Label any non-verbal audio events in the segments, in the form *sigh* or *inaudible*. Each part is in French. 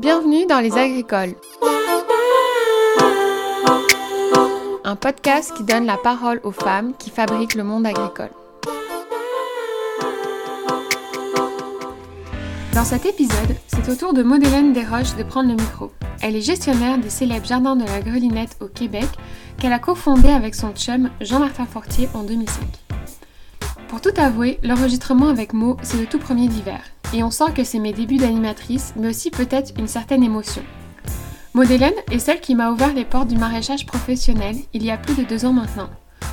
Bienvenue dans Les Agricoles. Un podcast qui donne la parole aux femmes qui fabriquent le monde agricole. Dans cet épisode, c'est au tour de Maudelaine Desroches de prendre le micro. Elle est gestionnaire des célèbres jardins de la Grelinette au Québec qu'elle a cofondé avec son chum Jean-Martin Fortier en 2005. Pour tout avouer, l'enregistrement avec Mo, c'est le tout premier d'hiver et on sent que c'est mes débuts d'animatrice, mais aussi peut-être une certaine émotion. Maudelaine est celle qui m'a ouvert les portes du maraîchage professionnel il y a plus de deux ans maintenant.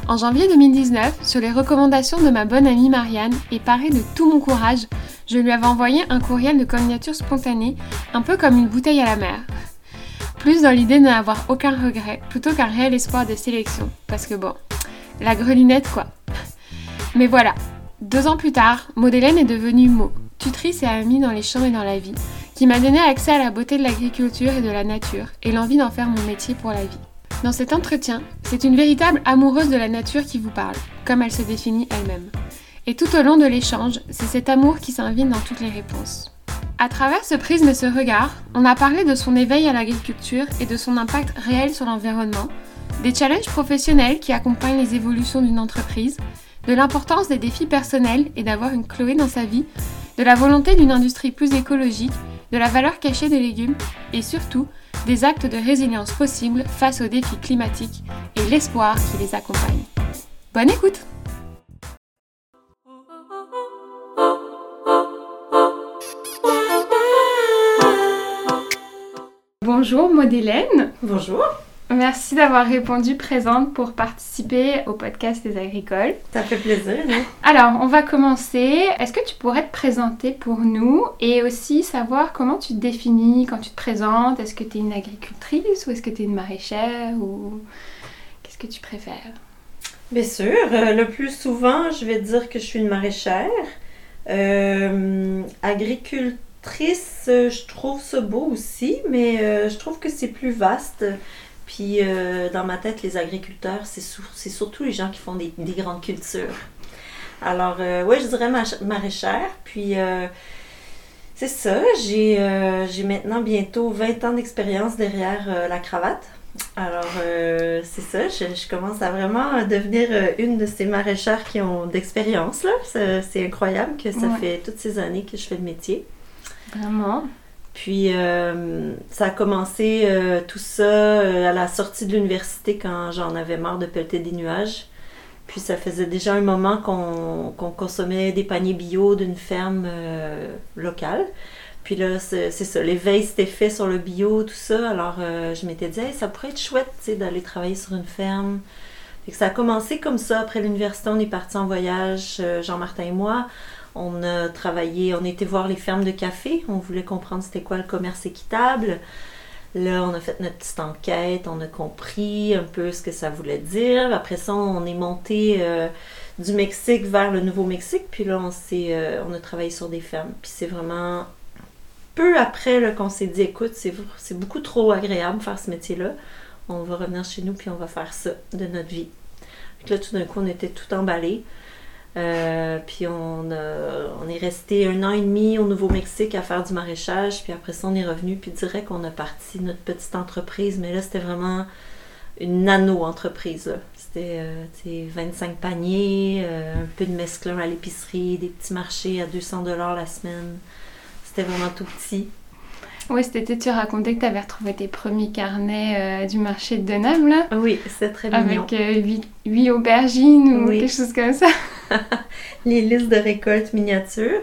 En janvier 2019, sur les recommandations de ma bonne amie Marianne et parée de tout mon courage, je lui avais envoyé un courriel de candidature spontanée, un peu comme une bouteille à la mer. Plus dans l'idée de n'avoir aucun regret, plutôt qu'un réel espoir de sélection. Parce que bon, la grelinette quoi. Mais voilà, deux ans plus tard, Maudelaine est devenue Mo, tutrice et amie dans les champs et dans la vie, qui m'a donné accès à la beauté de l'agriculture et de la nature, et l'envie d'en faire mon métier pour la vie. Dans cet entretien, c'est une véritable amoureuse de la nature qui vous parle, comme elle se définit elle-même. Et tout au long de l'échange, c'est cet amour qui s'invite dans toutes les réponses. À travers ce prisme et ce regard, on a parlé de son éveil à l'agriculture et de son impact réel sur l'environnement, des challenges professionnels qui accompagnent les évolutions d'une entreprise, de l'importance des défis personnels et d'avoir une Chloé dans sa vie, de la volonté d'une industrie plus écologique, de la valeur cachée des légumes et surtout des actes de résilience possibles face aux défis climatiques et l'espoir qui les accompagne. Bonne écoute Bonjour Maudelaine. Bonjour. Merci d'avoir répondu présente pour participer au podcast des agricoles. Ça fait plaisir. Hein? Alors, on va commencer. Est-ce que tu pourrais te présenter pour nous et aussi savoir comment tu te définis quand tu te présentes? Est-ce que tu es une agricultrice ou est-ce que tu es une maraîchère ou qu'est-ce que tu préfères? Bien sûr. Euh, le plus souvent, je vais dire que je suis une maraîchère. Euh, agricultrice, je trouve ça beau aussi, mais euh, je trouve que c'est plus vaste. Puis euh, dans ma tête, les agriculteurs, c'est surtout les gens qui font des, grandes cultures. Alors, euh, oui, je dirais maraîchère. Puis, euh, c'est ça, j'ai maintenant bientôt 20 ans d'expérience derrière la cravate. Alors, c'est ça, je, commence à vraiment devenir une de ces maraîchères qui ont d'expérience. C'est incroyable que ça fait toutes ces années que je fais le métier. Vraiment. Puis euh, ça a commencé euh, tout ça euh, à la sortie de l'université quand j'en avais marre de pelleter des nuages. Puis ça faisait déjà un moment qu'on consommait des paniers bio d'une ferme locale. Puis là, c'est ça, l'éveil s'était fait sur le bio, tout ça. Alors je m'étais dit, ça pourrait être chouette d'aller travailler sur une ferme. Et que ça a commencé comme ça. Après l'université, on est parti en voyage, Jean-Martin et moi. On a travaillé, on était voir les fermes de café. On voulait comprendre c'était quoi le commerce équitable. Là, on a fait notre petite enquête, on a compris un peu ce que ça voulait dire. Après ça, on est monté euh, du Mexique vers le Nouveau-Mexique. Puis là, on, euh, on a travaillé sur des fermes. Puis c'est vraiment peu après qu'on s'est dit, écoute, c'est beaucoup trop agréable faire ce métier-là. On va revenir chez nous puis on va faire ça de notre vie. Puis là, tout d'un coup, on était tout emballé. Euh, puis on, on est resté un an et demi au Nouveau-Mexique à faire du maraîchage. Puis après ça, on est revenu. Puis direct, on a parti notre petite entreprise. Mais là, c'était vraiment une nano-entreprise. C'était 25 euh, paniers, euh, un peu de mesclun à l'épicerie, des petits marchés à 200 dollars la semaine. C'était vraiment tout petit. Oui, c'était tu racontais que tu avais retrouvé tes premiers carnets euh, du marché de Denham, là. Oui, c'est très mignon. Avec 8, euh, aubergines ou quelque chose comme ça. *laughs* Les listes de récoltes miniatures.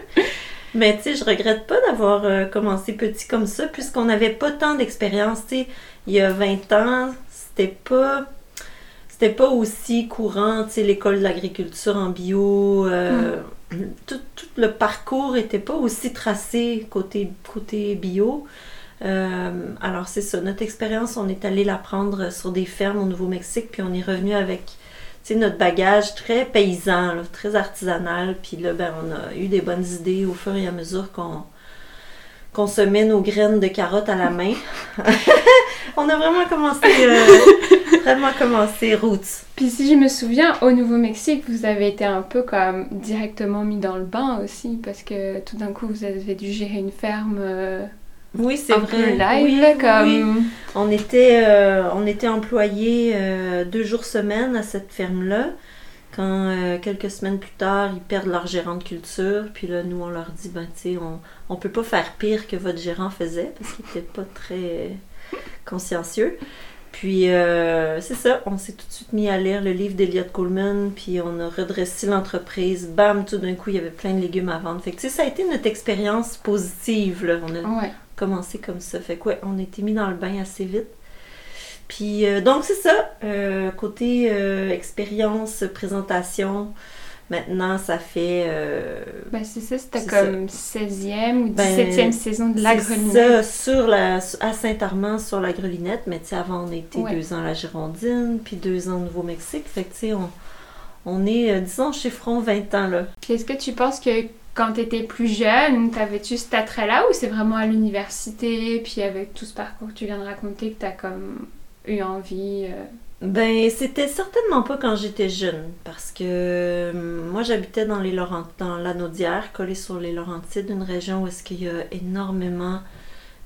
Mais tu sais, je regrette pas d'avoir euh, commencé petit comme ça, puisqu'on n'avait pas tant d'expérience. Tu sais, il y a 20 ans, c'était pas c'était pas aussi courant, tu sais, l'école de l'agriculture en bio. Mm tout, le parcours n'était pas aussi tracé côté, côté bio. Euh, alors c'est ça, notre expérience, on est allé la prendre sur des fermes au Nouveau-Mexique, puis on est revenu avec notre bagage très paysan, très artisanal, puis là, ben, on a eu des bonnes idées au fur et à mesure qu'on qu'on se met nos graines de carottes à la main. *laughs* on a vraiment commencé, euh, vraiment commencé roots. Puis si je me souviens, au Nouveau-Mexique, vous avez été un peu comme directement mis dans le bain aussi, parce que tout d'un coup, vous avez dû gérer une ferme. Euh, Oui, c'est vrai. live, Oui, là, oui, comme... oui. On était, euh, on était employés euh, deux jours semaine à cette ferme-là. Quand euh, quelques semaines plus tard, ils perdent leur gérant de culture, puis là, nous, on leur dit, ben, tu sais, on, on peut pas faire pire que votre gérant faisait, parce qu'il était pas très consciencieux. Puis, euh, c'est ça, on s'est tout de suite mis à lire le livre d'Eliot Coleman, puis on a redressé l'entreprise. Bam, tout d'un coup, il y avait plein de légumes à vendre. Fait que, tu sais, ça a été notre expérience positive, là. On a Ouais. Commencé comme ça. Fait que ouais, on a été mis dans le bain assez vite. Puis euh, donc c'est ça, euh, côté euh, expérience, présentation, maintenant ça fait... Ben, c'est ça, c'était comme 16e ou Ben, 17e saison de la c'est grelinette. ça, sur la, à Saint-Armand, sur la grelinette, mais tu sais, avant on Ouais. deux ans à la Girondine, puis deux ans au Nouveau-Mexique. Fait que tu sais, on, on est, disons, chez Front 20 ans là. Est-ce que tu penses que quand tu étais plus jeune, t'avais-tu cet attrait-là ou c'est vraiment à l'université, puis avec tout ce parcours que tu viens de raconter, que t'as comme eu envie euh, Ben, c'était certainement pas quand j'étais jeune, parce que euh, moi j'habitais dans les Laurent... dans l'Anaudière, collé sur les Laurentides, une région où est-ce y a énormément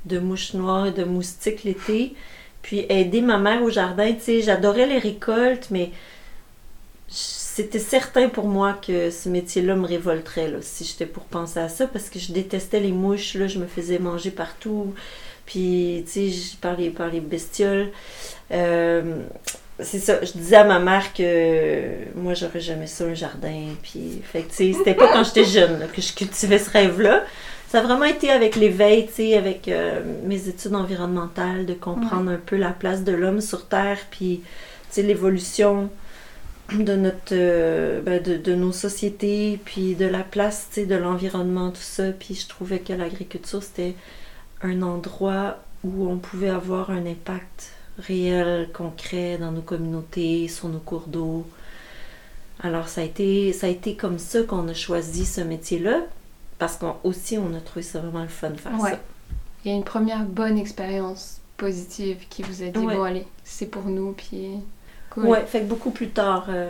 de mouches noires et de moustiques l'été. Puis aider ma mère au jardin, tu sais, j'adorais les récoltes, mais c'était certain pour moi que ce métier-là me révolterait, là, si j'étais pour penser à ça, parce que je détestais les mouches, là, je me faisais manger partout, puis, tu sais, je- par les, par les bestioles. Euh, c'est ça, je disais à ma mère que moi, j'aurais jamais ça, un jardin, puis, fait que, tu sais, c'était pas quand j'étais jeune, là, que je cultivais ce rêve-là. Ça a vraiment été avec l'éveil, tu sais, avec euh, mes études environnementales, de comprendre un peu la place de l'homme sur Terre, puis, tu sais, l'évolution de notre euh, ben, de, de nos sociétés puis de la place tu sais, de l'environnement tout ça puis je trouvais que l'agriculture c'était un endroit où on pouvait avoir un impact réel concret dans nos communautés sur nos cours d'eau alors ça a été ça a été comme ça qu'on a choisi ce métier là parce qu'on aussi on a trouvé ça vraiment le fun de faire Ouais. ça Il y a une première bonne expérience positive qui vous a dit Ouais. bon allez, c'est pour nous puis cool. ouais fait que beaucoup plus tard euh,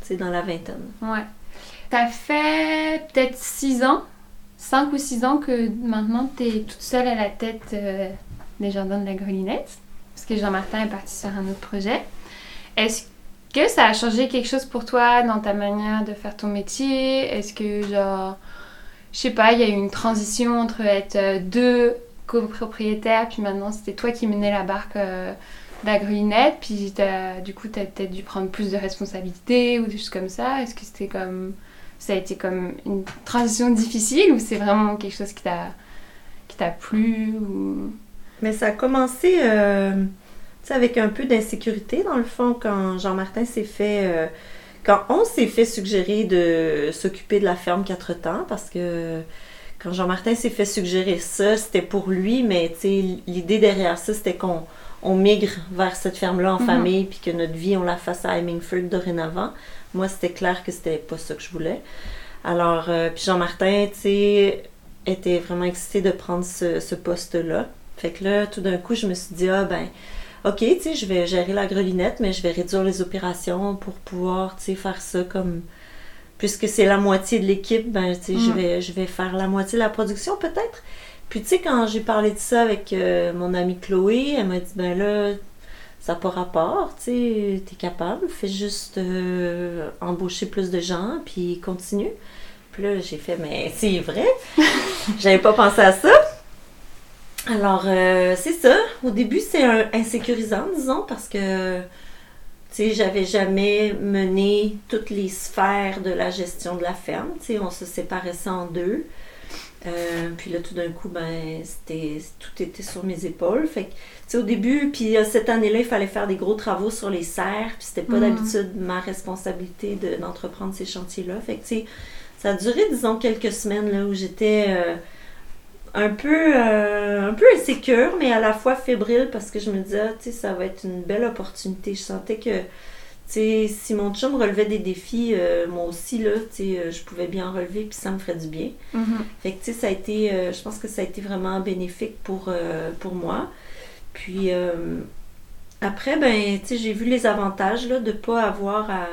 tu sais dans la vingtaine Ouais. T'as fait peut-être 6 ans, 5 ou 6 ans que maintenant t'es toute seule à la tête euh, des jardins de la Grelinette, parce que Jean-Martin est parti sur un autre projet. Est-ce que ça a changé quelque chose pour toi dans ta manière de faire ton métier? Est-ce que genre, je sais pas, il y a eu une transition entre être euh, deux copropriétaires, puis maintenant c'était toi qui menais la barque euh, la puis du coup t'as peut-être dû prendre plus de responsabilités ou des choses comme ça. Est-ce que c'était comme ça a été comme une transition difficile ou c'est vraiment quelque chose qui t'a qui t'a plu ou? Mais ça a commencé euh, tu avec un peu d'insécurité, dans le fond, quand Jean-Martin s'est fait. euh, quand on s'est fait suggérer de s'occuper de la ferme quatre temps, parce que quand Jean-Martin s'est fait suggérer ça, c'était pour lui, mais tu l'idée derrière ça, c'était qu'on on migre vers cette ferme-là en Mhm. famille, puis que notre vie, on la fasse à Hemingford dorénavant. Moi, c'était clair que c'était pas ça que je voulais. Alors, euh, puis Jean-Martin, tu sais, était vraiment excité de prendre ce, ce poste-là. Fait que là, tout d'un coup, je me suis dit, ah ben, ok, tu sais, je vais gérer la grelinette, mais je vais réduire les opérations pour pouvoir, tu sais, faire ça comme. Puisque c'est la moitié de l'équipe, ben, tu sais, je, Mm. vais, je vais faire la moitié de la production peut-être. Puis, tu sais, quand j'ai parlé de ça avec euh, mon amie Chloé, elle m'a dit, ben là, ça n'a pas rapport, tu sais, t'es capable, fais juste euh, embaucher plus de gens, puis continue. Puis là, j'ai fait, mais *laughs* c'est vrai, j'avais pas pensé à ça. Alors, euh, c'est ça. Au début, c'est insécurisant, disons, parce que, tu sais, j'avais jamais mené toutes les sphères de la gestion de la ferme. Tu sais, on se séparait ça en deux. Euh, puis là, tout d'un coup, ben, tout était sur mes épaules. Fait que, au début, puis euh, cette année-là, il fallait faire des gros travaux sur les serres. Puis c'était pas Mhm. d'habitude ma responsabilité de- d'entreprendre ces chantiers-là. Fait que, ça a duré, disons, quelques semaines là, où j'étais euh, un peu un peu insécure, mais à la fois fébrile parce que je me disais, ah, tu sais, ça va être une belle opportunité. Je sentais que, tu sais, si mon chum relevait des défis, euh, moi aussi, là, euh, je pouvais bien en relever, puis ça me ferait du bien. Fait que, ça a été, euh, je pense que ça a été vraiment bénéfique pour, pour moi. Puis, après, ben, j'ai vu les avantages, là, de pas avoir à,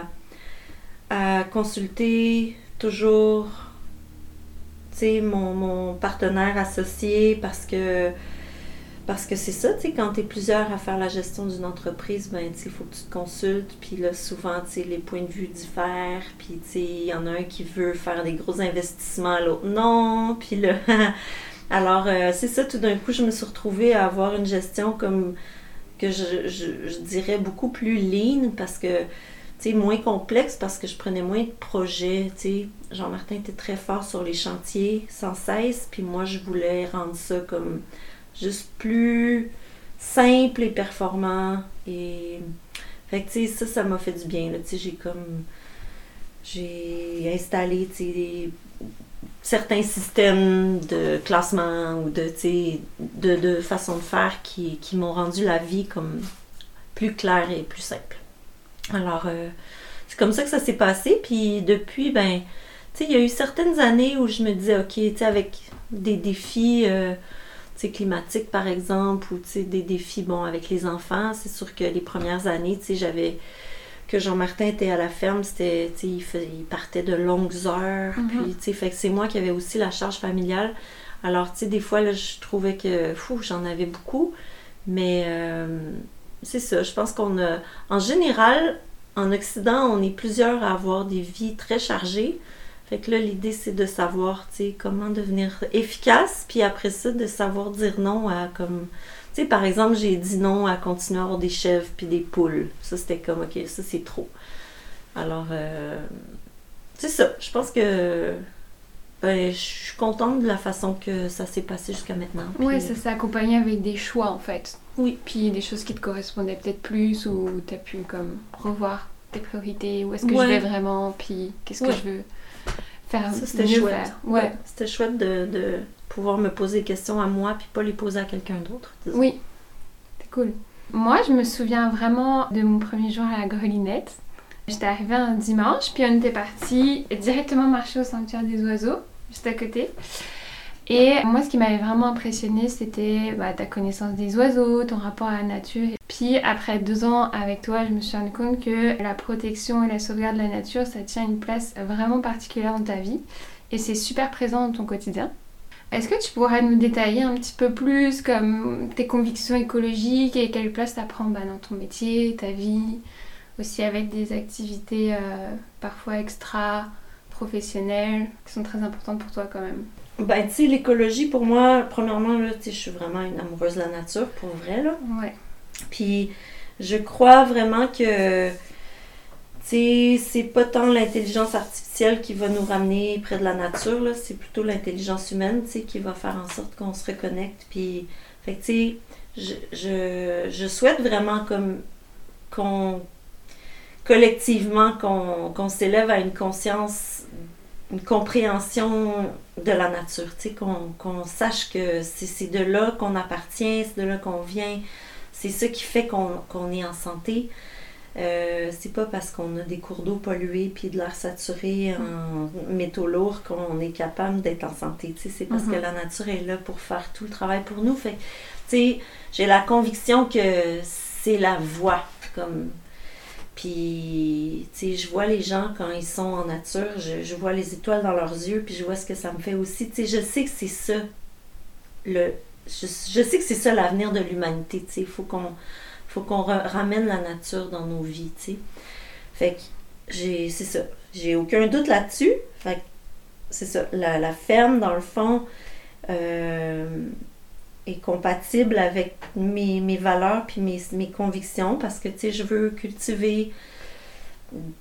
à consulter toujours, mon, mon partenaire associé parce que, Parce que c'est ça, tu sais, quand tu es plusieurs à faire la gestion d'une entreprise, ben, tu sais, il faut que tu te consultes. Puis là, souvent, tu sais, les points de vue diffèrent. Puis, tu sais, il y en a un qui veut faire des gros investissements, l'autre non. Puis là, *laughs* alors, euh, c'est ça, tout d'un coup, je me suis retrouvée à avoir une gestion comme que je, je dirais beaucoup plus lean parce que moins complexe parce que je prenais moins de projets. Jean-Martin était très fort sur les chantiers sans cesse, puis moi je voulais rendre ça comme juste plus simple et performant. Et fait que ça, ça m'a fait du bien. J'ai comme j'ai installé certains systèmes de classement ou de, de, de façon de faire qui, qui m'ont rendu la vie comme plus claire et plus simple. Alors, euh, c'est comme ça que ça s'est passé. Puis depuis, ben, tu sais, il y a eu certaines années où je me disais, OK, tu sais, avec des défis, euh, climatiques par exemple, ou tu sais, des défis, bon, avec les enfants, c'est sûr que les premières années, tu sais, j'avais que Jean-Martin était à la ferme, c'était, tu sais, il, partait de longues heures, mm-hmm. puis, tu sais, fait que c'est moi qui avais aussi la charge familiale. Alors, tu sais, des fois, là, je trouvais que, fou, j'en avais beaucoup, mais... Euh, c'est ça. Je pense qu'on a. En général, en Occident, on est plusieurs à avoir des vies très chargées. Fait que là, l'idée, c'est de savoir, tu sais, comment devenir efficace, puis après ça, de savoir dire non à comme. Tu sais, par exemple, j'ai dit non à continuer à avoir des chèvres puis des poules. Ça, c'était comme, OK, ça, c'est trop. Alors, euh, c'est ça. Je pense que ben, je suis contente de la façon que ça s'est passé jusqu'à maintenant. Oui, ça s'est accompagné avec des choix, en fait. Oui. Puis des choses qui te correspondaient peut-être plus ou tu as pu comme revoir tes priorités, où est-ce que je vais vraiment, puis qu'est-ce que je veux faire. Ça, c'était chouette. Ouais. C'était chouette de, de, pouvoir me poser des questions à moi, puis pas les poser à quelqu'un d'autre. Oui, c'est cool. Moi, je me souviens vraiment de mon premier jour à la grelinette. J'étais arrivée un dimanche, puis on était parti directement marcher au sanctuaire des oiseaux, juste à côté. Et moi, ce qui m'avait vraiment impressionné, c'était bah, ta connaissance des oiseaux, ton rapport à la nature. Puis après deux ans avec toi, je me suis rendu compte que la protection et la sauvegarde de la nature, ça tient une place vraiment particulière dans ta vie. Et c'est super présent dans ton quotidien. Est-ce que tu pourrais nous détailler un petit peu plus comme tes convictions écologiques et quelle place ça prend bah, dans ton métier, ta vie, aussi avec des activités euh, parfois extra professionnelles qui sont très importantes pour toi quand même? Ben, tu sais, l'écologie, pour moi, premièrement, là, tu sais, je suis vraiment une amoureuse de la nature, pour vrai, là. Ouais. Puis, je crois vraiment que, tu sais, c'est pas tant l'intelligence artificielle qui va nous ramener près de la nature, là, c'est plutôt l'intelligence humaine, tu sais, qui va faire en sorte qu'on se reconnecte. Puis, fait tu sais, je, je, je, souhaite vraiment comme qu'on collectivement qu'on s'élève à une conscience une compréhension de la nature, tu sais, qu'on sache que c'est de là qu'on appartient, c'est de là qu'on vient, c'est ça qui fait qu'on est en santé. Euh, c'est pas parce qu'on a des cours d'eau pollués puis de l'air saturé en métaux lourds qu'on est capable d'être en santé. Tu sais, c'est parce que mm-hmm. la nature est là pour faire tout le travail pour nous. Fait tu sais, j'ai la conviction que c'est la voie. Comme puis, tu sais, je vois les gens quand ils sont en nature, je, vois les étoiles dans leurs yeux, puis je vois ce que ça me fait aussi. Tu sais, je sais que c'est ça, le, je, sais que c'est ça l'avenir de l'humanité, tu sais. Il faut qu'on faut qu'on ramène la nature dans nos vies, tu sais. Fait que, j'ai, c'est ça. J'ai aucun doute là-dessus. Fait que, c'est ça. La, la, ferme, dans le fond, euh, compatible avec mes, valeurs puis mes, convictions parce que tu sais je veux cultiver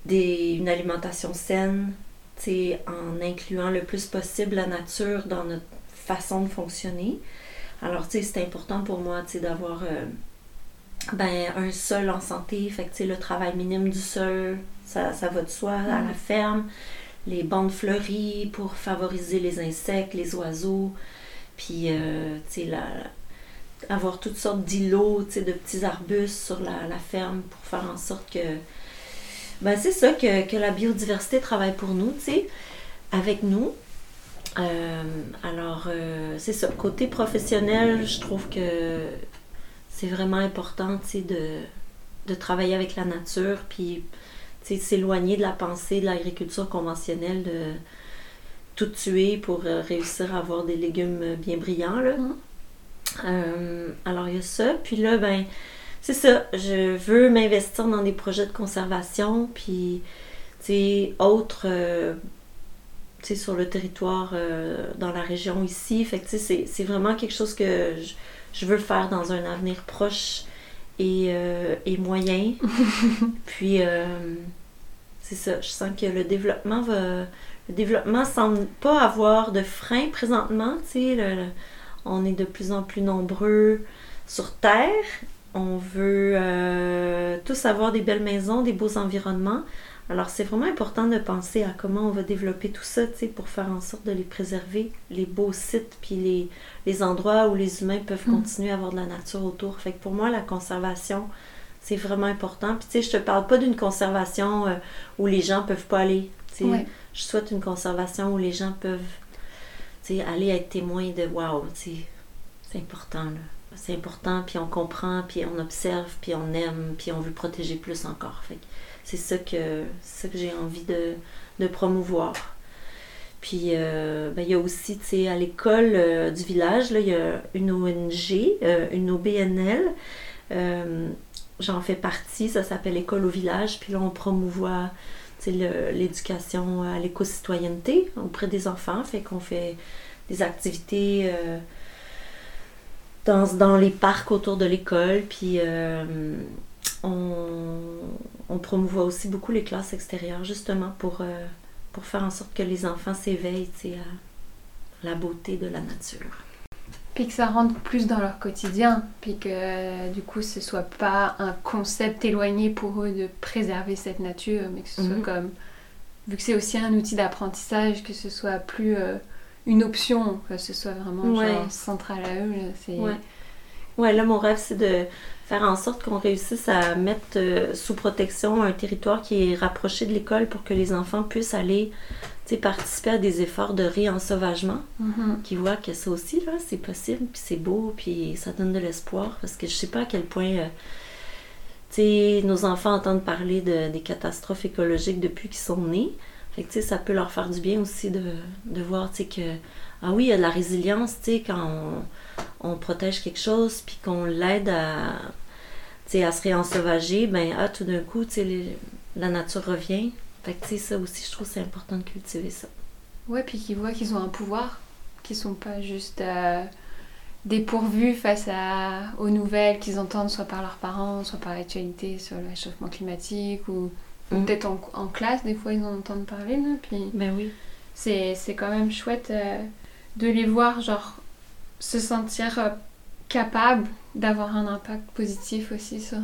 une alimentation saine tu sais en incluant le plus possible la nature dans notre façon de fonctionner. Alors tu sais c'est important pour moi tu sais d'avoir euh, ben un sol en santé. Fait que tu sais le travail minime du sol ça, ça va de soi à la ferme. Les bandes fleuries pour favoriser les insectes les oiseaux puis, euh, tu sais, avoir toutes sortes d'îlots, de petits arbustes sur la, ferme pour faire en sorte que. Ben, c'est ça, que, la biodiversité travaille pour nous, tu sais, avec nous. Euh, alors, euh, c'est ça. Côté professionnel, je trouve que c'est vraiment important, tu sais, de, de travailler avec la nature, puis, tu sais, s'éloigner de la pensée de l'agriculture conventionnelle, tout tuer pour euh, réussir à avoir des légumes bien brillants. Là. Mm. Euh, alors, il y a ça. Puis là, ben, c'est ça. Je veux m'investir dans des projets de conservation. Puis, tu sais, autres. Euh, tu sais, sur le territoire, euh, dans la région ici. Fait que, tu sais, c'est vraiment quelque chose que je, je, veux faire dans un avenir proche et, et moyen. *laughs* Puis, c'est ça. Je sens que le développement va le développement semble pas avoir de frein présentement. on est de plus en plus nombreux sur Terre. On veut euh, tous avoir des belles maisons, des beaux environnements. Alors, c'est vraiment important de penser à comment on va développer tout ça, pour faire en sorte de les préserver, les beaux sites, puis les, endroits où les humains peuvent mm. continuer à avoir de la nature autour. Fait que pour moi, la conservation, c'est vraiment important. Puis, tu sais, je te parle pas d'une conservation euh, où les gens peuvent pas aller. Je souhaite une conservation où les gens peuvent aller être témoins de wow, c'est important. Là. C'est important, puis on comprend, puis on observe, puis on aime, puis on veut protéger plus encore. C'est ça que, ça que j'ai envie de, de, promouvoir. Puis, euh, ben, il y a aussi, à l'école euh, du village, là, il y a une ONG, euh, une OBNL j'en fais partie, ça s'appelle École au village, puis là on promouvoit l'éducation à l'éco-citoyenneté auprès des enfants, fait qu'on fait des activités euh, dans, les parcs autour de l'école, puis euh, on, on, aussi beaucoup les classes extérieures, justement pour, euh, pour faire en sorte que les enfants s'éveillent à la beauté de la nature puis que ça rentre plus dans leur quotidien, puis que du coup ce soit pas un concept éloigné pour eux de préserver cette nature, mais que ce soit mhm. comme, vu que c'est aussi un outil d'apprentissage, que ce soit plus euh, une option, que ce soit vraiment central à eux. Là, ouais. ouais, là mon rêve c'est de faire en sorte qu'on réussisse à mettre euh, sous protection un territoire qui est rapproché de l'école pour que les enfants puissent aller participer à des efforts de réensauvagement, mm qui voient que ça aussi, là, c'est possible, puis c'est beau, puis ça donne de l'espoir, parce que je sais pas à quel point, euh, tu nos enfants entendent parler de, des catastrophes écologiques depuis qu'ils sont nés. Fait que, ça peut leur faire du bien aussi de, de voir, tu sais, que, ah oui, il y a de la résilience, tu sais, quand on, protège quelque chose, puis qu'on l'aide à, à se réensauvager, ben, ah, tout d'un coup, tu sais, la nature revient, fait que, tu sais, ça aussi, je trouve c'est important de cultiver ça. Ouais, puis qu'ils voient qu'ils ont un pouvoir, qu'ils sont pas juste euh, dépourvus face à, aux nouvelles qu'ils entendent soit par leurs parents, soit par l'actualité sur le réchauffement climatique ou, mm. peut-être en, classe, des fois ils en entendent parler. Là, puis ben oui. C'est, quand même chouette euh, de les voir, genre, se sentir euh, capables d'avoir un impact positif aussi sur,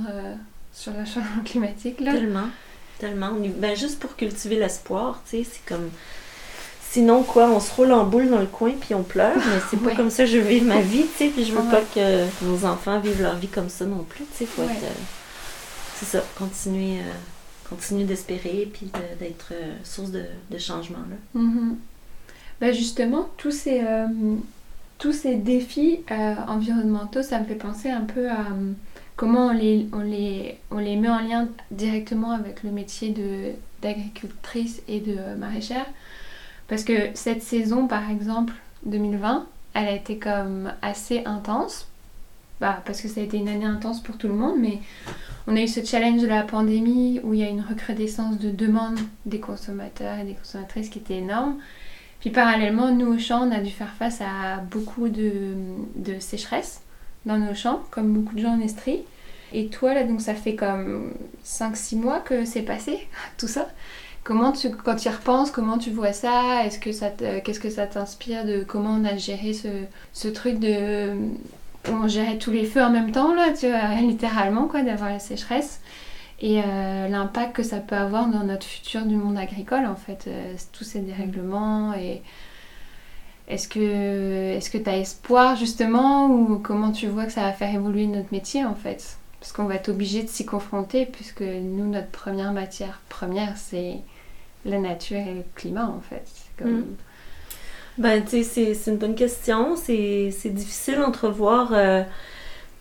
sur le changement climatique. Là. Tellement. Tellement. Ben, juste pour cultiver l'espoir, tu sais, c'est comme. Sinon, quoi, on se roule en boule dans le coin puis on pleure, mais c'est pas *laughs* comme ça que je veux vivre ma vie, tu sais, puis je veux pas que nos enfants vivent leur vie comme ça non plus, tu sais, faut être. Euh, c'est ça, continuer, euh, continuer d'espérer puis d'être euh, source de, de, changement, là. Mm-hmm. Ben justement, tous ces, tous ces défis environnementaux, ça me fait penser un peu à comment on les, met en lien directement avec le métier d'agricultrice et de maraîchère. Parce que cette saison, par exemple, 2020, elle a été comme assez intense. Bah, parce que ça a été une année intense pour tout le monde, mais on a eu ce challenge de la pandémie où il y a une recrudescence de demande des consommateurs et des consommatrices qui était énorme. Puis parallèlement, nous au champ, on a dû faire face à beaucoup de, de sécheresse dans nos champs, comme beaucoup de gens en Estrie. Et toi, là, donc ça fait comme 5-6 mois que c'est passé, *laughs* tout ça. Comment tu, quand tu y repenses, comment tu vois ça? Est-ce que ça qu'est-ce que ça t'inspire de comment on a géré ce, ce truc de on gérait tous les feux en même temps là, tu vois, *laughs* littéralement quoi, d'avoir la sécheresse? Et euh, l'impact que ça peut avoir dans notre futur du monde agricole en fait, euh, tous ces dérèglements et est-ce que que tu as espoir justement ou comment tu vois que ça va faire évoluer notre métier en fait? Parce qu'on va être obligé de s'y confronter puisque nous, notre première matière première, c'est la nature et le climat en fait. Mm. Ben, tu sais, c'est une bonne question. C'est difficile d'entrevoir euh,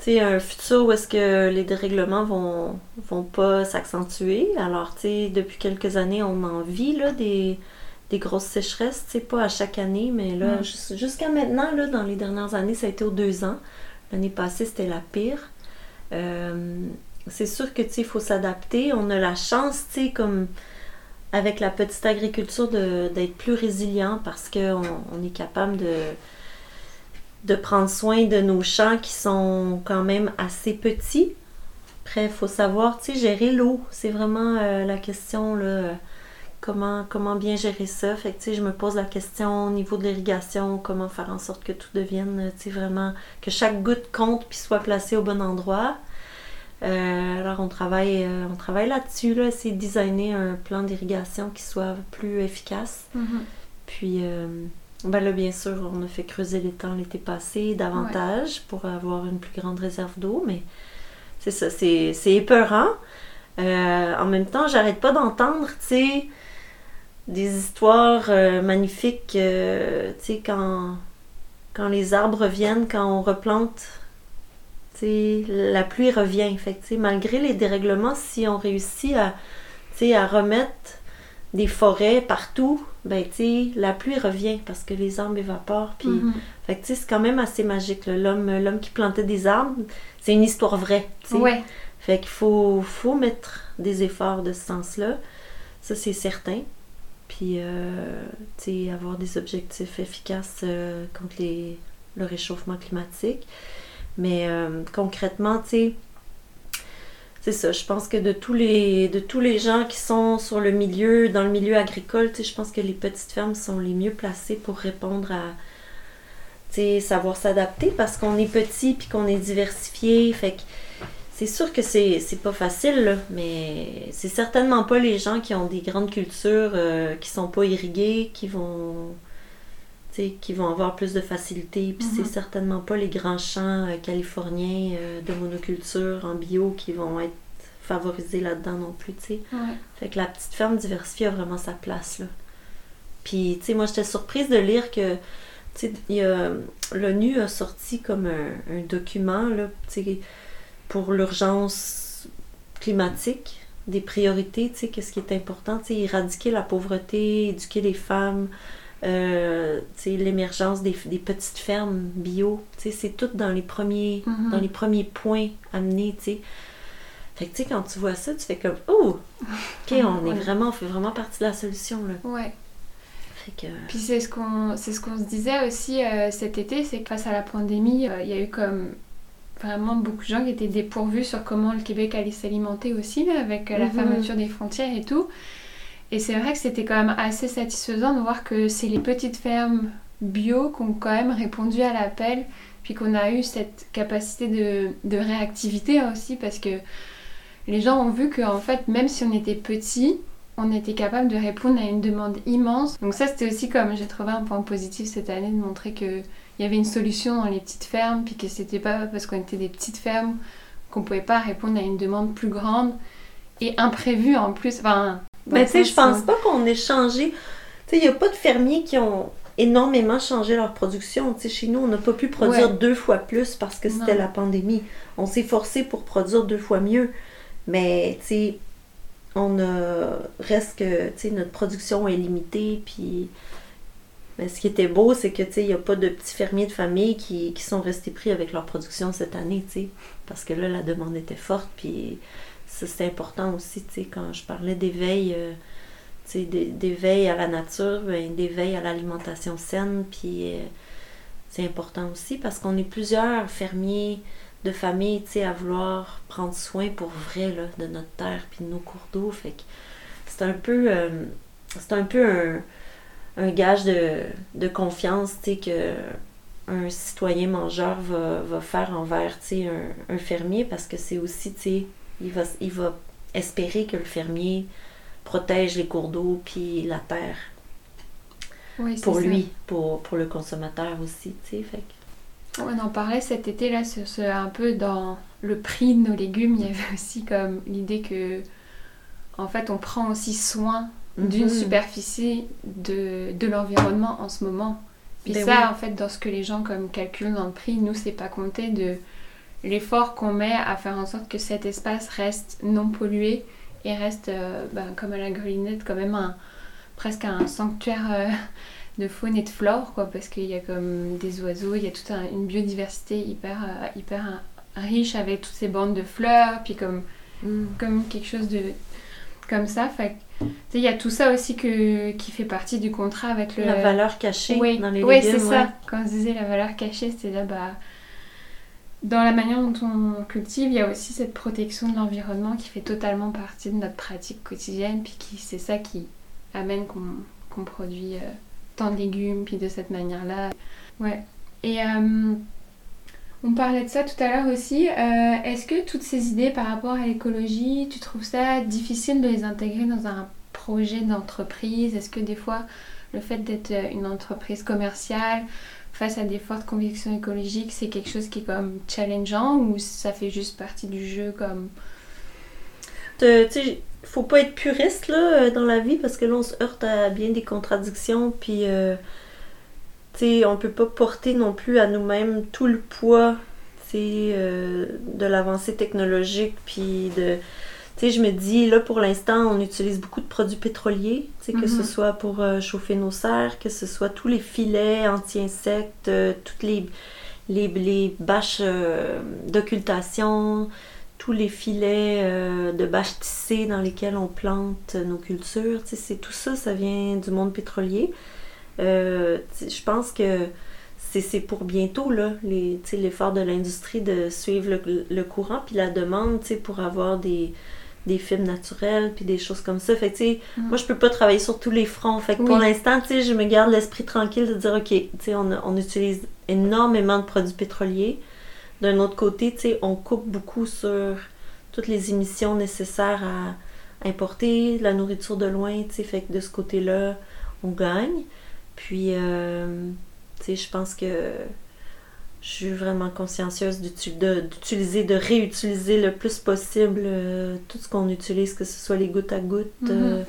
un futur où est-ce que les dérèglements vont, vont pas s'accentuer. Alors, tu sais, depuis quelques années, on en vit là, des des grosses sécheresses, c'est pas à chaque année, mais là, jusqu'à maintenant, là, dans les dernières années, ça a été aux deux ans. L'année passée, c'était la pire. Euh, c'est sûr que, tu sais, il faut s'adapter. On a la chance, tu sais, comme avec la petite agriculture, d'être plus résilient parce qu'on on est capable de, de prendre soin de nos champs qui sont quand même assez petits. Après, il faut savoir, tu sais, gérer l'eau. C'est vraiment euh, la question, là comment, comment bien gérer ça. Fait que, je me pose la question au niveau de l'irrigation, comment faire en sorte que tout devienne, vraiment, que chaque goutte compte puis soit placée au bon endroit. Euh, alors, on travaille, euh, on travaille là-dessus, là, essayer de designer un plan d'irrigation qui soit plus efficace. Mm-hmm. Puis, euh, ben là, bien sûr, on a fait creuser les temps l'été passé davantage pour avoir une plus grande réserve d'eau, mais c'est ça, c'est épeurant. en même temps, j'arrête pas d'entendre, tu sais, des histoires euh, magnifiques, euh, tu sais, quand, quand les arbres reviennent, quand on replante, tu sais, la pluie revient. Fait malgré les dérèglements, si on réussit à, tu sais, à remettre des forêts partout, ben, tu sais, la pluie revient parce que les arbres évaporent. Puis, Mhm. fait tu sais, c'est quand même assez magique. L'homme, l'homme qui plantait des arbres, c'est une histoire vraie, tu sais. Ouais. Fait qu'il faut, faut mettre des efforts de ce sens-là. Ça, c'est certain. Puis, euh, avoir des objectifs efficaces euh, contre les, le réchauffement climatique. Mais euh, concrètement, c'est ça. Je pense que de tous, les, de tous les gens qui sont sur le milieu, dans le milieu agricole, je pense que les petites fermes sont les mieux placées pour répondre à, savoir s'adapter parce qu'on est petit puis qu'on est diversifié. C'est sûr que c'est c'est pas facile, là, mais c'est certainement pas les gens qui ont des grandes cultures, euh, qui sont pas irriguées, qui vont, qui vont avoir plus de facilité. Puis Mhm. c'est certainement pas les grands champs euh, californiens euh, de monoculture en bio qui vont être favorisés là-dedans non plus, tu sais. Ouais. Fait que la petite ferme diversifiée a vraiment sa place, là. Puis, tu sais, moi, j'étais surprise de lire que, tu sais, l'ONU a sorti comme un, un document, là, tu sais, pour l'urgence climatique, des priorités, tu sais, qu'est-ce qui est important, tu sais, éradiquer la pauvreté, éduquer les femmes, euh, tu sais, l'émergence des, des petites fermes bio, tu sais, c'est tout dans les premiers, Mhm. dans les premiers points amenés, tu sais. Fait que, tu sais, quand tu vois ça, tu fais comme, oh, ok, *laughs* on est vraiment, on fait vraiment partie de la solution, là. Ouais. Fait que, Puis c'est ce qu'on c'est ce qu'on se disait aussi euh, cet été, c'est que face à la pandémie, euh, il y a eu comme vraiment beaucoup de gens qui étaient dépourvus sur comment le Québec allait s'alimenter aussi, avec euh, la Mhm. fermeture des frontières et tout. Et c'est vrai que c'était quand même assez satisfaisant de voir que c'est les petites fermes bio qui ont quand même répondu à l'appel, puis qu'on a eu cette capacité de, de réactivité aussi, parce que les gens ont vu qu'en fait, même si on était petit, on était capable de répondre à une demande immense. Donc ça, c'était aussi comme j'ai trouvé un point positif cette année de montrer que il y avait une solution dans les petites fermes, puis que c'était pas parce qu'on était des petites fermes qu'on pouvait pas répondre à une demande plus grande et imprévue en plus. Enfin, le tu sais, je pense pas qu'on ait changé. Tu sais, il n'y a pas de fermiers qui ont énormément changé leur production. Tu sais, chez nous, on n'a pas pu produire Ouais. deux fois plus parce que c'était la pandémie. On s'est forcé pour produire deux fois mieux. Mais, tu sais, on a... Reste que, tu sais, notre production est limitée, puis... Mais ce qui était beau, c'est que, il n'y a pas de petits fermiers de famille qui, qui sont restés pris avec leur production cette année. Parce que là, la demande était forte, puis ça, c'est important aussi, quand je parlais d'éveil... euh, d'éveil à la nature, ben, d'éveil à l'alimentation saine, puis euh, c'est important aussi parce qu'on est plusieurs fermiers de famille, à vouloir prendre soin pour vrai, là, de notre terre puis de nos cours d'eau, fait c'est un peu, euh, c'est un peu un, un gage de, de confiance, que un citoyen mangeur va, va faire envers, un, un fermier parce que c'est aussi, tu sais, il va, il va espérer que le fermier protège les cours d'eau puis la terre Oui, pour ça. lui, pour, pour le consommateur aussi, tu sais. Fait que- On en parlait cet été là, sur ce, un peu dans le prix de nos légumes, il y avait aussi comme l'idée que en fait on prend aussi soin d'une Mhm. superficie de, de l'environnement en ce moment. Puis Ben ça oui. en fait dans ce que les gens comme calculent dans le prix, nous c'est pas compté de l'effort qu'on met à faire en sorte que cet espace reste non pollué et reste euh, ben, comme à la Grelinette quand même un presque un sanctuaire euh, de faune et de flore, quoi, parce qu'il y a comme des oiseaux, il y a toute une biodiversité hyper, euh, hyper riche avec toutes ces bandes de fleurs, puis comme, mm. comme quelque chose de comme ça. Fait il y a tout ça aussi que, qui fait partie du contrat avec le... La valeur cachée oui. dans les Oui, c'est ça. Quand je disais la valeur cachée, c'est là, bah... Dans la manière dont on cultive, il y a aussi cette protection de l'environnement qui fait totalement partie de notre pratique quotidienne, puis qui c'est ça qui amène qu'on produit euh, tant de légumes, puis de cette manière-là. Ouais. Et euh, on parlait de ça tout à l'heure aussi. Euh, est-ce que toutes ces idées par rapport à l'écologie, tu trouves ça difficile de les intégrer dans un projet d'entreprise? Est-ce que des fois, le fait d'être une entreprise commerciale face à des fortes convictions écologiques, c'est quelque chose qui est comme challengeant ou ça fait juste partie du jeu comme... Tu sais, faut pas être puriste là, euh, dans la vie parce que là, on se heurte à bien des contradictions. Puis, euh, sais, on peut pas porter non plus à nous-mêmes tout le poids euh, de l'avancée technologique. Puis, de. Tu sais, je me dis, là, pour l'instant, on utilise beaucoup de produits pétroliers, tu sais, que ce mhm. soit pour chauffer nos serres, que ce soit tous les filets anti-insectes, toutes les, les, les bâches d'occultation, tous les filets euh, de bâches tissées dans lesquels on plante nos cultures. C'est tout ça, ça vient du monde pétrolier. Euh, je pense que c'est pour bientôt l'effort de l'industrie de suivre le, courant puis la demande pour avoir des, des films naturels puis des choses comme ça. Fait mm. moi je peux pas travailler sur tous les fronts. Fait pour l'instant, je me garde l'esprit tranquille de dire ok, on, on utilise énormément de produits pétroliers. D'un autre côté, on coupe beaucoup sur toutes les émissions nécessaires à importer la nourriture de loin, fait que de ce côté-là, on gagne. Puis, euh, tu sais, je pense que je suis vraiment consciencieuse d'utiliser, de, réutiliser le plus possible euh, tout ce qu'on utilise, que ce soit les gouttes à gouttes, euh, mm-hmm.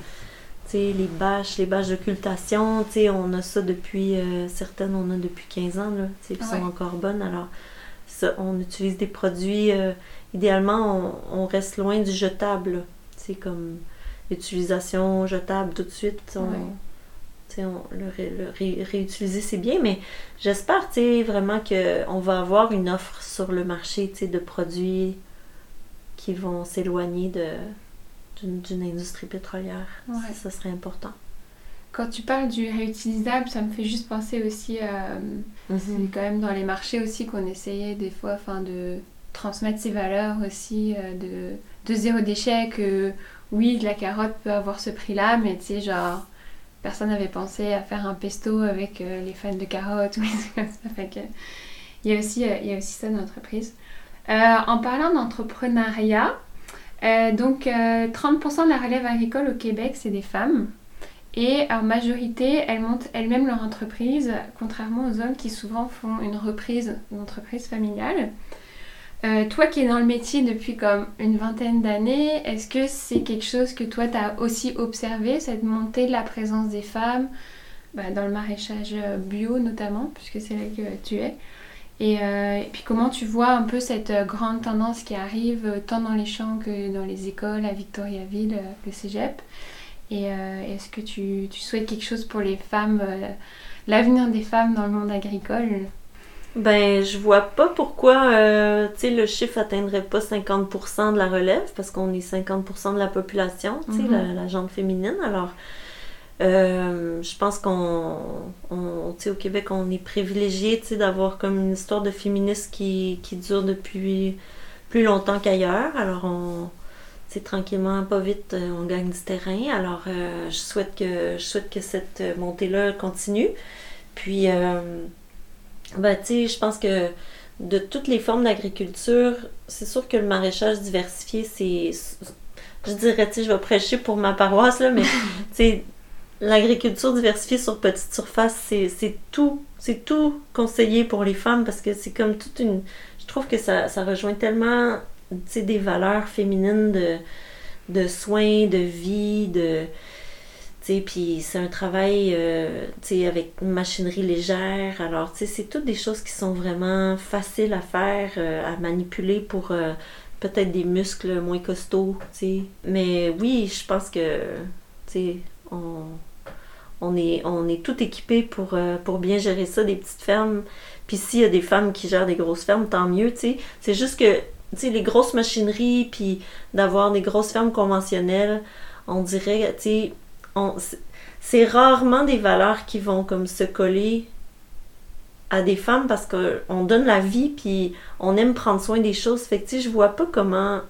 sais, les bâches, les bâches d'occultation, tu sais, on a ça depuis, certaines on a depuis 15 ans, là, tu sais, sont encore bonnes, alors on utilise des produits. Euh, idéalement, on, reste loin du jetable. C'est comme l'utilisation jetable tout de suite. Le, réutiliser, c'est bien, mais j'espère vraiment qu'on va avoir une offre sur le marché de produits qui vont s'éloigner d'une industrie pétrolière. Ça, serait important. Quand tu parles du réutilisable, ça me fait juste penser aussi à. Mhm. C'est quand même dans les marchés aussi qu'on essayait des fois enfin, de transmettre ces valeurs aussi euh, de, de zéro déchet, que oui, la carotte peut avoir ce prix-là, mais tu sais, genre, personne n'avait pensé à faire un pesto avec euh, les fans de carottes *laughs* il, y a aussi, euh, il y a aussi ça dans l'entreprise. en parlant d'entrepreneuriat, donc 30% de la relève agricole au Québec, c'est des femmes. Et en majorité, elles montent elles-mêmes leur entreprise, contrairement aux hommes qui souvent font une reprise d'entreprise familiale. Euh, toi qui es dans le métier depuis comme une vingtaine d'années, est-ce que c'est quelque chose que toi tu as aussi observé, cette montée de la présence des femmes bah, dans le maraîchage bio notamment, puisque c'est là que tu es? Et, euh, puis comment tu vois un peu cette grande tendance qui arrive tant dans les champs que dans les écoles à Victoriaville, le cégep? Et euh, est-ce que tu, souhaites quelque chose pour les femmes, euh, l'avenir des femmes dans le monde agricole? Ben, je vois pas pourquoi, euh, tu sais, le chiffre atteindrait pas 50% de la relève, parce qu'on est 50% de la population, tu sais, mhm. la, la féminine. Alors, je pense qu'on, on, tu sais, au Québec, on est privilégié, tu sais, d'avoir comme une histoire de féministe qui, qui dure depuis plus longtemps qu'ailleurs. Alors, on, tranquillement, pas vite, euh, on gagne du terrain. Alors, euh, je, souhaite que, je souhaite que cette montée-là continue. Puis, euh, ben, tu sais, je pense que de toutes les formes d'agriculture, c'est sûr que le maraîchage diversifié, c'est. Je dirais, tu sais, je vais prêcher pour ma paroisse, là, mais, *laughs* tu sais, l'agriculture diversifiée sur petite surface, c'est tout. C'est tout conseillé pour les femmes parce que c'est comme toute une. Je trouve que ça, ça rejoint tellement des valeurs féminines de, de soins, de vie, de. Puis c'est un travail euh, avec une machinerie légère. Alors, c'est toutes des choses qui sont vraiment faciles à faire, euh, à manipuler pour euh, peut-être des muscles moins costauds. Mais oui, je pense que on, on est, on est tout équipé pour, pour bien gérer ça, des petites fermes. Puis s'il y a des femmes qui gèrent des grosses fermes, tant mieux. C'est juste que, les grosses machineries, puis d'avoir des grosses fermes conventionnelles, on dirait, tu sais, c'est rarement des valeurs qui vont comme se coller à des femmes parce qu'on donne la vie puis on aime prendre soin des choses. Fait que tu sais, je vois pas comment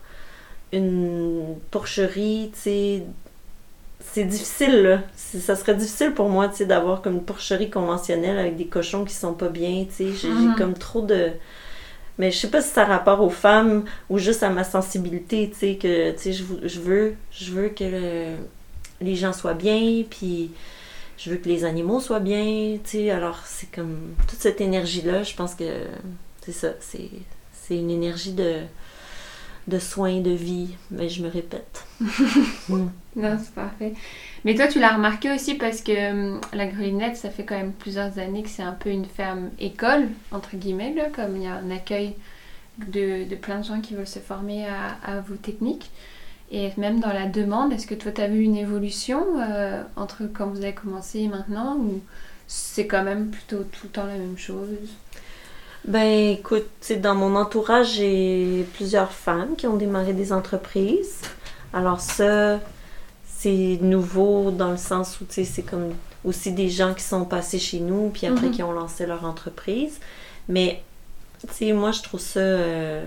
une porcherie, tu sais, c'est difficile là. Ça serait difficile pour moi, tu sais, d'avoir comme une porcherie conventionnelle avec des cochons qui sont pas bien, tu sais. J'ai Mhm. comme trop de... Mais je sais pas si ça a rapport aux femmes ou juste à ma sensibilité, tu sais, que, tu sais, je, veux, je veux que le- les gens soient bien, puis je veux que les animaux soient bien, tu. Alors, c'est comme toute cette énergie-là, je pense que c'est ça, c'est c'est une énergie de, de soins, de vie, mais je me répète. *laughs* Non, c'est parfait. Mais toi, tu l'as remarqué aussi parce que hum, la Grelinette, ça fait quand même plusieurs années que c'est un peu une ferme école, entre guillemets, comme il y a un accueil de, de plein de gens qui veulent se former à vos techniques. Et même dans la demande, est-ce que toi, tu as vu une évolution euh, entre quand vous avez commencé et maintenant ou c'est quand même plutôt tout le temps la même chose? Ben écoute, dans mon entourage, j'ai plusieurs femmes qui ont démarré des entreprises. Alors ça, c'est nouveau dans le sens où, c'est comme aussi des gens qui sont passés chez nous, puis après Mhm. qui ont lancé leur entreprise. Mais, tu sais, moi, je trouve ça... euh,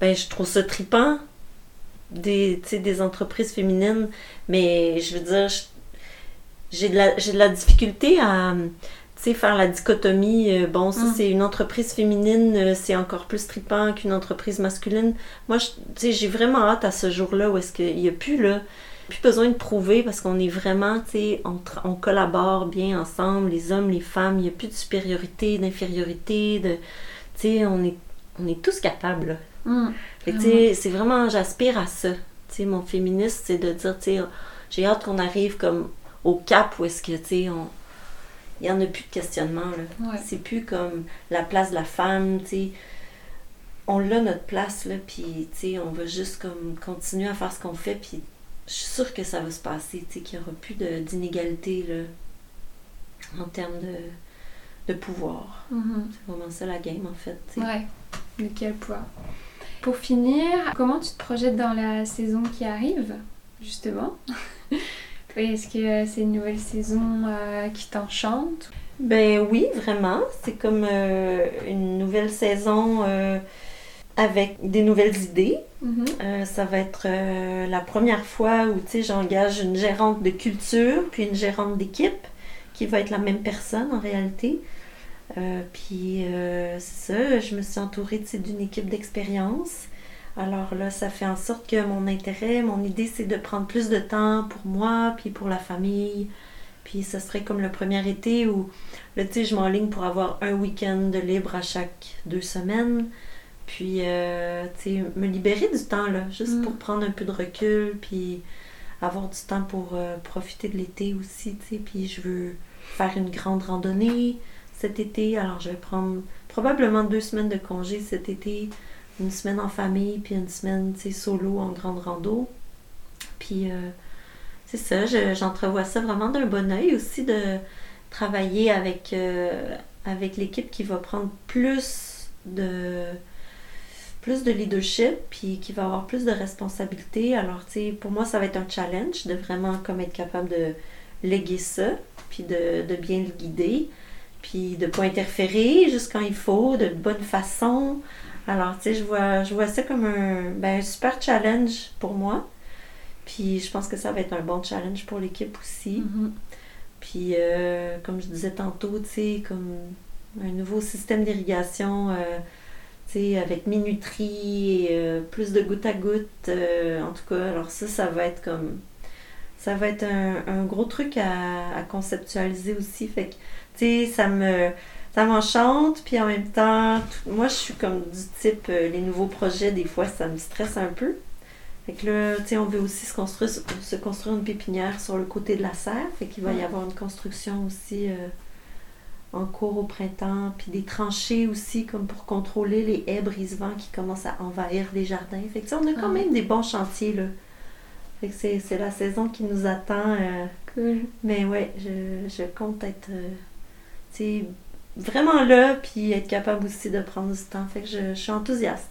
ben, je trouve ça tripant, des, entreprises féminines. Mais, je veux dire, j'ai de, la- j'ai de la difficulté à faire la dichotomie, euh, bon, si Mm. c'est une entreprise féminine, euh, c'est encore plus tripant qu'une entreprise masculine. Moi, j'ai vraiment hâte à ce jour-là où est-ce qu'il n'y a plus, là, plus besoin de prouver parce qu'on est vraiment, tu sais, on, on collabore bien ensemble, les hommes, les femmes, il n'y a plus de supériorité, d'infériorité, de, tu sais, on est, on est tous capables, là. Sais, c'est vraiment, j'aspire à ça. Mon féministe, c'est de dire, j'ai hâte qu'on arrive comme au cap où est-ce que, tu sais, on... il n'y en a plus de questionnement, là. Ouais. C'est plus comme la place de la femme, tu sais. On l'a notre place, là, puis, tu sais, on va juste comme continuer à faire ce qu'on fait, puis je suis sûre que ça va se passer, tu sais, qu'il n'y aura plus d'inégalité, là, en termes de, de pouvoir. mhm. C'est vraiment ça la game, en fait, tu sais. Ouais, de quel poids. Pour finir, comment tu te projettes dans la saison qui arrive, justement? *laughs* Est-ce que euh, c'est une nouvelle saison euh, qui t'enchante? Ben oui, vraiment. C'est comme euh, une nouvelle saison euh, avec des nouvelles idées. Mhm. Euh, ça va être la première fois où j'engage une gérante de culture puis une gérante d'équipe qui va être la même personne en réalité. Euh, puis euh, c'est ça, je me suis entourée d'une équipe d'expérience. Alors là, ça fait en sorte que mon intérêt, mon idée, c'est de prendre plus de temps pour moi, puis pour la famille. Puis ce serait comme le premier été où, là, tu sais, je m'enligne pour avoir un week-end de libre à chaque deux semaines. Puis, euh, tu sais, me libérer du temps, là, juste Mm. pour prendre un peu de recul, puis avoir du temps pour profiter de l'été aussi, tu sais. Puis je veux faire une grande randonnée cet été. Alors, je vais prendre probablement deux semaines de congé cet été, une semaine en famille, puis une semaine, tu sais, solo en grande rando. Puis, euh, c'est ça, je- j'entrevois ça vraiment d'un bon oeil aussi de travailler avec, euh, avec l'équipe qui va prendre plus de plus de leadership puis qui va avoir plus de responsabilités. Alors, tu sais, pour moi, ça va être un challenge de vraiment comme être capable de léguer ça, puis de, de bien le guider, puis de pas interférer juste quand il faut, de bonne façon. Alors, tu sais, je vois, je vois ça comme un, ben, un super challenge pour moi. Puis je pense que ça va être un bon challenge pour l'équipe aussi. Mhm. Puis, euh, comme je disais tantôt, tu sais, comme un nouveau système d'irrigation, euh, tu sais, avec minuterie, et, euh, plus de goutte à goutte. en tout cas, alors ça, ça va être comme. Ça va être un, un gros truc à, à conceptualiser aussi. Fait que, tu sais, ça me. Ça m'enchante, puis en même temps, tout- moi je suis comme du type, euh, les nouveaux projets, des fois ça me stresse un peu. Fait que là, tu sais, on veut aussi se construire, se construire une pépinière sur le côté de la serre. Fait qu'il va y avoir une construction aussi euh, en cours au printemps. Puis des tranchées aussi, comme pour contrôler les haies brise-vent qui commencent à envahir les jardins. Fait que on a quand même des bons chantiers, là. Fait que c'est c'est la saison qui nous attend. euh, Cool. Mais ouais, je, je compte être euh, sais, vraiment là, puis être capable aussi de prendre du temps. Fait que je, je suis enthousiaste.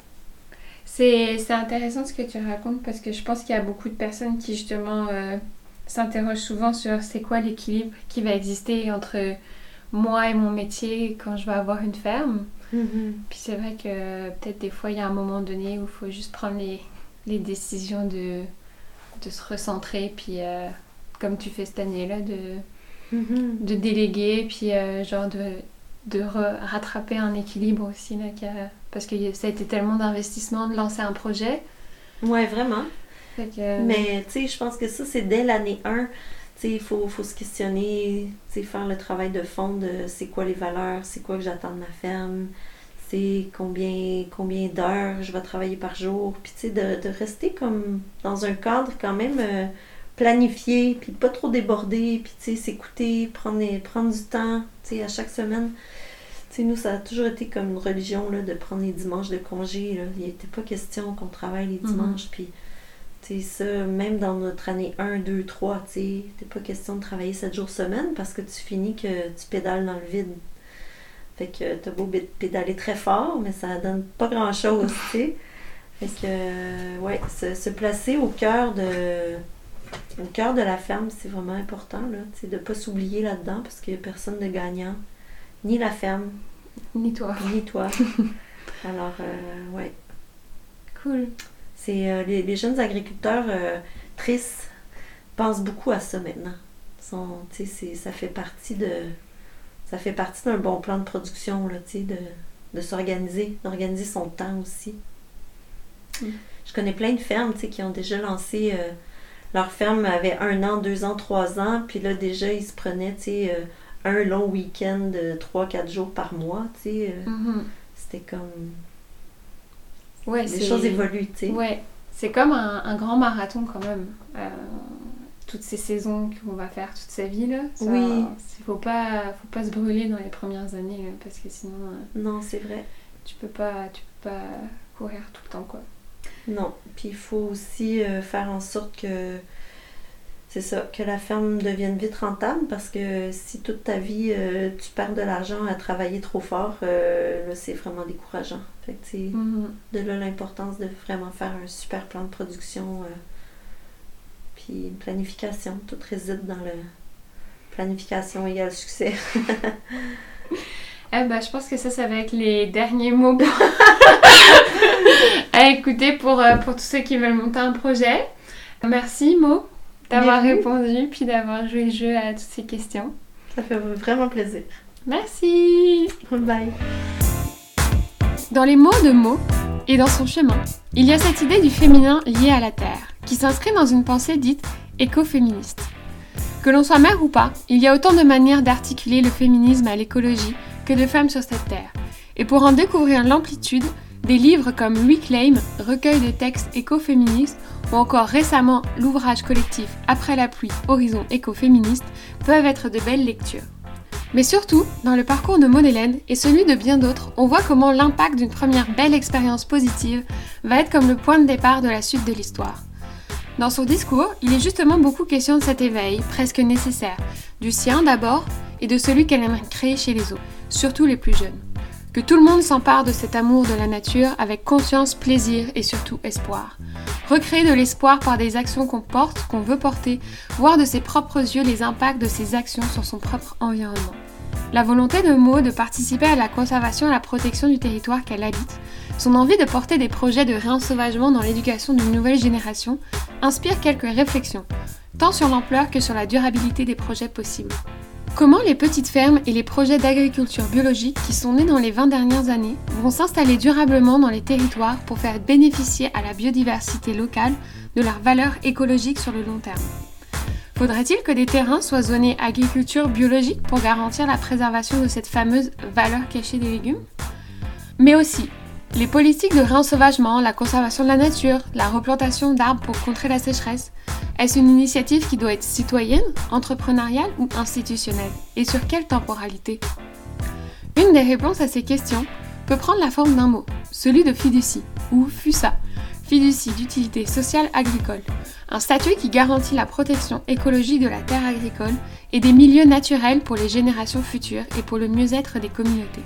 C'est c'est intéressant ce que tu racontes parce que je pense qu'il y a beaucoup de personnes qui justement euh, s'interrogent souvent sur c'est quoi l'équilibre qui va exister entre moi et mon métier quand je vais avoir une ferme. Puis c'est vrai que peut-être des fois il y a un moment donné où il faut juste prendre les, les décisions de, de se recentrer, puis euh, comme tu fais cette année-là, de, Mhm. de déléguer, puis euh, genre de, de rattraper un équilibre aussi. Là, a- parce que ça a été tellement d'investissement de lancer un projet. Ouais, vraiment. Que- Mais tu sais, je pense que ça, c'est dès l'année 1. Tu sais, il faut, faut se questionner, tu sais, faire le travail de fond de c'est quoi les valeurs, c'est quoi que j'attends de ma ferme, c'est combien, combien d'heures je vais travailler par jour. Puis tu sais, de, de rester comme dans un cadre quand même euh, planifié, puis pas trop débordé, puis tu sais, s'écouter, prendre, prendre du temps, tu sais, à chaque semaine. Tu sais, nous, ça a toujours été comme une religion, là, de prendre les dimanches de congé, là. Il n'était pas question qu'on travaille les Mhm. dimanches, puis... Tu sais, ça, même dans notre année 1, 2, 3, tu sais, t'es pas question de travailler 7 jours semaine parce que tu finis que tu pédales dans le vide. Fait que t'as beau pédaler très fort, mais ça donne pas grand chose, tu sais. Fait que, ouais, se, se placer au cœur de au cœur de la ferme, c'est vraiment important, là. De pas s'oublier là-dedans parce qu'il y a personne de gagnant. Ni la ferme, Ni toi. ni toi. *laughs* Alors, euh, ouais. Cool. C'est euh, les, les jeunes agriculteurs euh, tristes pensent beaucoup à ça maintenant. Sont, ça fait partie de ça fait partie d'un bon plan de production là, de, de s'organiser, d'organiser son temps aussi. Mm. Je connais plein de fermes qui ont déjà lancé euh, leur ferme avait un an, deux ans, trois ans, puis là déjà ils se prenaient tu sais, euh, un long week-end de trois, quatre jours par mois. tu sais, euh, Mhm. C'était comme Ouais, les choses évoluent. tu sais. Ouais, c'est comme un, un grand marathon quand même. Euh, toutes ces saisons qu'on va faire toute sa vie là. Ça, Oui. Il faut pas, faut pas se brûler dans les premières années là, parce que sinon Non, c'est vrai. tu peux pas, tu peux pas courir tout le temps quoi. Non, puis il faut aussi euh, faire en sorte que c'est ça, que la ferme devienne vite rentable parce que si toute ta vie euh, tu perds de l'argent à travailler trop fort, euh, là c'est vraiment décourageant. Fait que Mhm. de là l'importance de vraiment faire un super plan de production, euh, puis une planification. Tout réside dans le planification égale succès. *laughs* Eh ben, je pense que ça, ça va être les derniers mots pour- *laughs* à écouter pour, euh, pour tous ceux qui veulent monter un projet. Merci Mo d'avoir répondu puis d'avoir joué le jeu à toutes ces questions. Ça fait vraiment plaisir. Merci *laughs* Bye. Dans les mots de Mo et dans son chemin, il y a cette idée du féminin lié à la terre, qui s'inscrit dans une pensée dite écoféministe. Que l'on soit mère ou pas, il y a autant de manières d'articuler le féminisme à l'écologie que de femmes sur cette terre. Et pour en découvrir l'amplitude, des livres comme Reclaim, recueil de textes écoféministes, ou encore récemment l'ouvrage collectif Après la pluie, Horizon écoféministe, peuvent être de belles lectures. Mais surtout, dans le parcours de Maud Hélène et celui de bien d'autres, on voit comment l'impact d'une première belle expérience positive va être comme le point de départ de la suite de l'histoire. Dans son discours, il est justement beaucoup question de cet éveil, presque nécessaire, du sien d'abord et de celui qu'elle aimerait créer chez les autres, surtout les plus jeunes. Que tout le monde s'empare de cet amour de la nature avec conscience, plaisir et surtout espoir. Recréer de l'espoir par des actions qu'on porte, qu'on veut porter, voir de ses propres yeux les impacts de ses actions sur son propre environnement. La volonté de Mo de participer à la conservation et à la protection du territoire qu'elle habite, son envie de porter des projets de réensauvagement dans l'éducation d'une nouvelle génération, inspire quelques réflexions, tant sur l'ampleur que sur la durabilité des projets possibles. Comment les petites fermes et les projets d'agriculture biologique qui sont nés dans les 20 dernières années vont s'installer durablement dans les territoires pour faire bénéficier à la biodiversité locale de leur valeur écologique sur le long terme? Faudrait-il que des terrains soient zonés agriculture biologique pour garantir la préservation de cette fameuse valeur cachée des légumes? Mais aussi, les politiques de réensauvagement, la conservation de la nature, la replantation d'arbres pour contrer la sécheresse, est-ce une initiative qui doit être citoyenne, entrepreneuriale ou institutionnelle? Et sur quelle temporalité? Une des réponses à ces questions peut prendre la forme d'un mot, celui de fiducie, ou FUSA. fiducie d'utilité sociale agricole, un statut qui garantit la protection écologique de la terre agricole et des milieux naturels pour les générations futures et pour le mieux-être des communautés.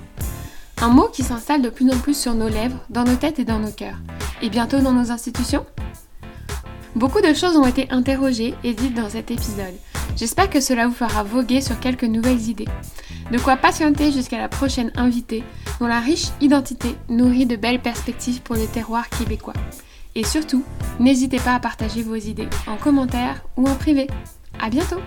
Un mot qui s'installe de plus en plus sur nos lèvres, dans nos têtes et dans nos cœurs, et bientôt dans nos institutions? Beaucoup de choses ont été interrogées et dites dans cet épisode. J'espère que cela vous fera voguer sur quelques nouvelles idées. De quoi patienter jusqu'à la prochaine invitée, dont la riche identité nourrit de belles perspectives pour le terroir québécois. Et surtout, n'hésitez pas à partager vos idées en commentaire ou en privé. À bientôt!